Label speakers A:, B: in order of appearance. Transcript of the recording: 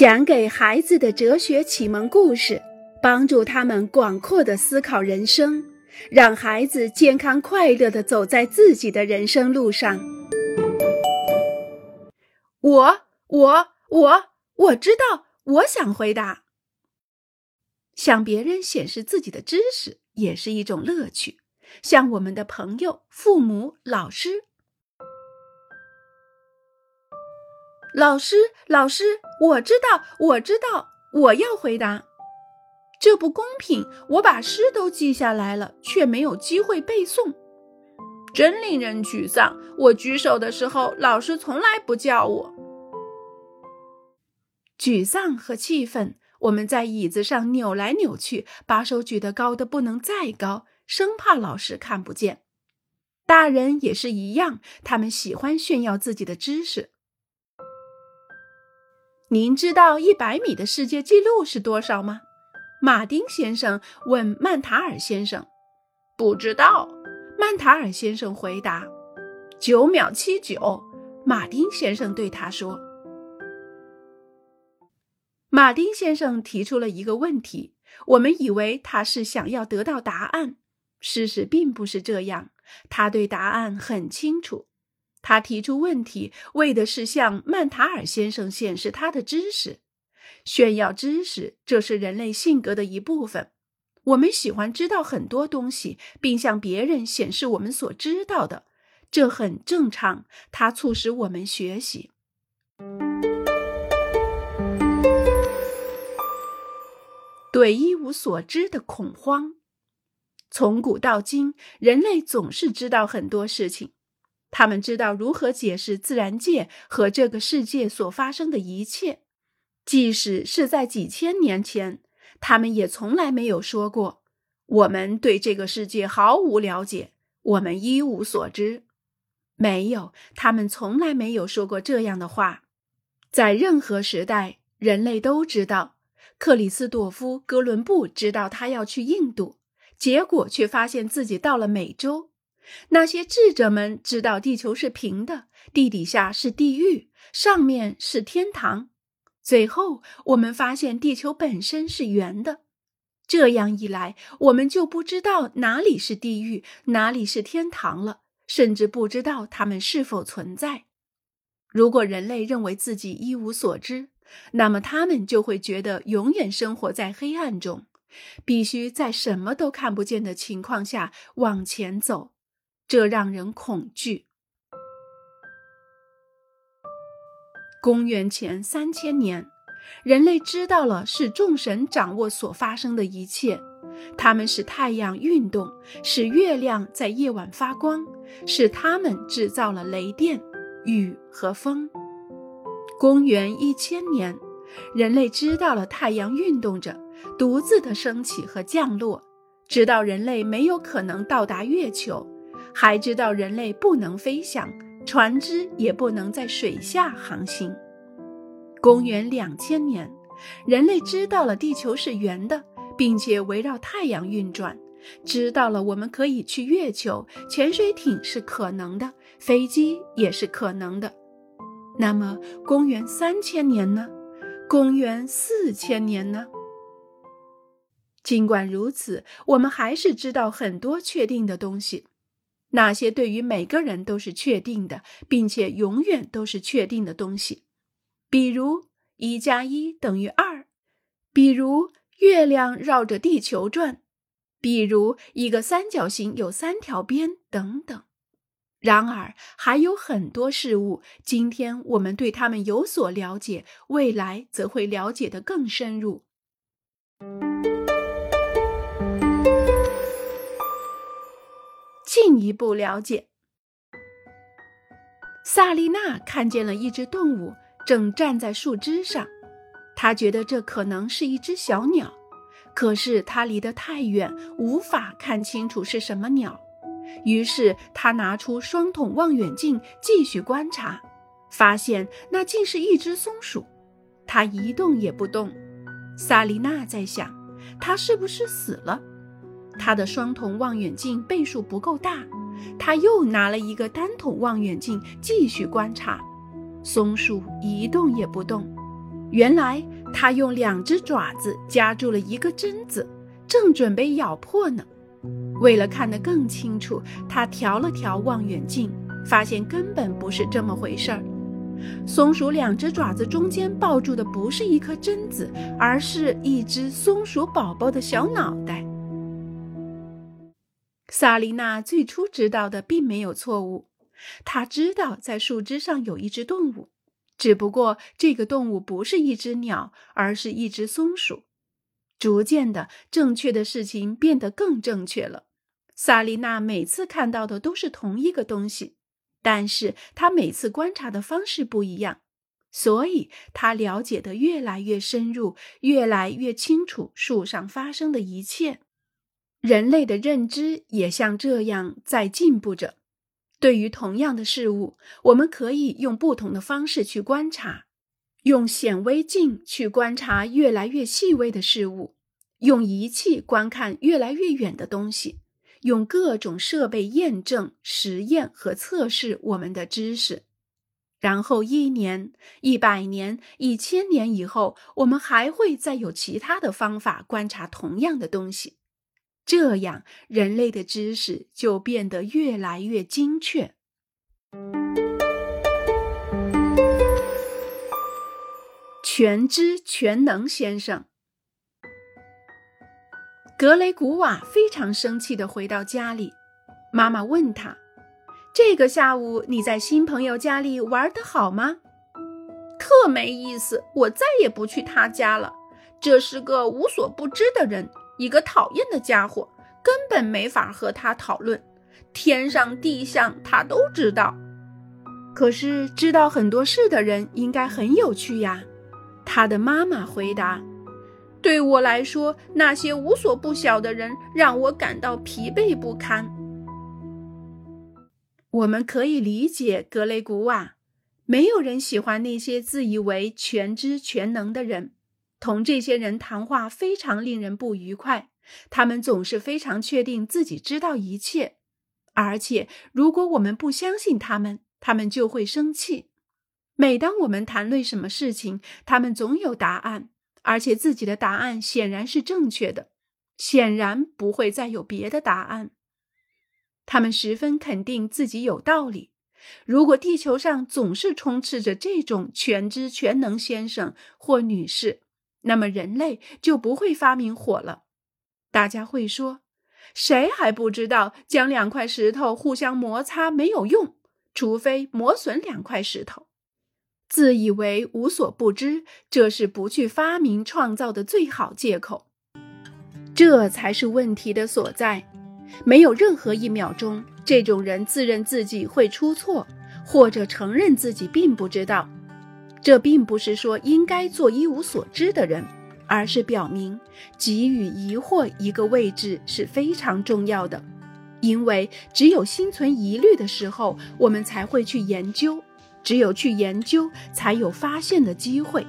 A: 讲给孩子的哲学启蒙故事，帮助他们广阔的思考人生，让孩子健康快乐的走在自己的人生路上。我我我我知道，我想回答。向别人显示自己的知识也是一种乐趣，向我们的朋友、父母、老师。老师，老师，我知道，我知道，我要回答。这不公平！我把诗都记下来了，却没有机会背诵，真令人沮丧。我举手的时候，老师从来不叫我。沮丧和气愤，我们在椅子上扭来扭去，把手举得高的不能再高，生怕老师看不见。大人也是一样，他们喜欢炫耀自己的知识。您知道一百米的世界纪录是多少吗？马丁先生问曼塔尔先生。不知道，曼塔尔先生回答。九秒七九，马丁先生对他说。马丁先生提出了一个问题，我们以为他是想要得到答案，事实并不是这样，他对答案很清楚。他提出问题，为的是向曼塔尔先生显示他的知识，炫耀知识。这是人类性格的一部分。我们喜欢知道很多东西，并向别人显示我们所知道的，这很正常。它促使我们学习。对一无所知的恐慌，从古到今，人类总是知道很多事情。他们知道如何解释自然界和这个世界所发生的一切，即使是在几千年前，他们也从来没有说过：“我们对这个世界毫无了解，我们一无所知。”没有，他们从来没有说过这样的话。在任何时代，人类都知道，克里斯朵夫·哥伦布知道他要去印度，结果却发现自己到了美洲。那些智者们知道地球是平的，地底下是地狱，上面是天堂。最后，我们发现地球本身是圆的。这样一来，我们就不知道哪里是地狱，哪里是天堂了，甚至不知道它们是否存在。如果人类认为自己一无所知，那么他们就会觉得永远生活在黑暗中，必须在什么都看不见的情况下往前走。这让人恐惧。公元前三千年，人类知道了是众神掌握所发生的一切，他们使太阳运动，使月亮在夜晚发光，是他们制造了雷电、雨和风。公元一千年，人类知道了太阳运动着，独自的升起和降落，知道人类没有可能到达月球。还知道人类不能飞翔，船只也不能在水下航行。公元两千年，人类知道了地球是圆的，并且围绕太阳运转，知道了我们可以去月球，潜水艇是可能的，飞机也是可能的。那么，公元三千年呢？公元四千年呢？尽管如此，我们还是知道很多确定的东西。那些对于每个人都是确定的，并且永远都是确定的东西，比如一加一等于二，比如月亮绕着地球转，比如一个三角形有三条边等等。然而，还有很多事物，今天我们对他们有所了解，未来则会了解的更深入。一步了解，萨丽娜看见了一只动物正站在树枝上，她觉得这可能是一只小鸟，可是它离得太远，无法看清楚是什么鸟。于是她拿出双筒望远镜继续观察，发现那竟是一只松鼠，它一动也不动。萨丽娜在想，它是不是死了？她的双筒望远镜倍数不够大，他又拿了一个单筒望远镜继续观察，松鼠一动也不动。原来他用两只爪子夹住了一个针子，正准备咬破呢。为了看得更清楚，他调了调望远镜，发现根本不是这么回事儿。松鼠两只爪子中间抱住的不是一颗榛子，而是一只松鼠宝宝的小脑袋。萨琳娜最初知道的并没有错误，她知道在树枝上有一只动物，只不过这个动物不是一只鸟，而是一只松鼠。逐渐的，正确的事情变得更正确了。萨琳娜每次看到的都是同一个东西。但是她每次观察的方式不一样，所以他了解的越来越深入，越来越清楚树上发生的一切。人类的认知也像这样在进步着。对于同样的事物，我们可以用不同的方式去观察：用显微镜去观察越来越细微的事物，用仪器观看越来越远的东西。用各种设备验证、实验和测试我们的知识，然后一年、一百年、一千年以后，我们还会再有其他的方法观察同样的东西。这样，人类的知识就变得越来越精确。全知全能先生。格雷古瓦非常生气地回到家里，妈妈问他：“这个下午你在新朋友家里玩得好吗？”“
B: 特没意思，我再也不去他家了。这是个无所不知的人，一个讨厌的家伙，根本没法和他讨论。天上地下他都知道。
A: 可是知道很多事的人应该很有趣呀。”他的妈妈回答。
B: 对我来说，那些无所不晓的人让我感到疲惫不堪。
A: 我们可以理解格雷古瓦，没有人喜欢那些自以为全知全能的人。同这些人谈话非常令人不愉快，他们总是非常确定自己知道一切，而且如果我们不相信他们，他们就会生气。每当我们谈论什么事情，他们总有答案。而且自己的答案显然是正确的，显然不会再有别的答案。他们十分肯定自己有道理。如果地球上总是充斥着这种全知全能先生或女士，那么人类就不会发明火了。大家会说：“谁还不知道将两块石头互相摩擦没有用，除非磨损两块石头。”自以为无所不知，这是不去发明创造的最好借口。这才是问题的所在。没有任何一秒钟，这种人自认自己会出错，或者承认自己并不知道。这并不是说应该做一无所知的人，而是表明给予疑惑一个位置是非常重要的。因为只有心存疑虑的时候，我们才会去研究。只有去研究，才有发现的机会。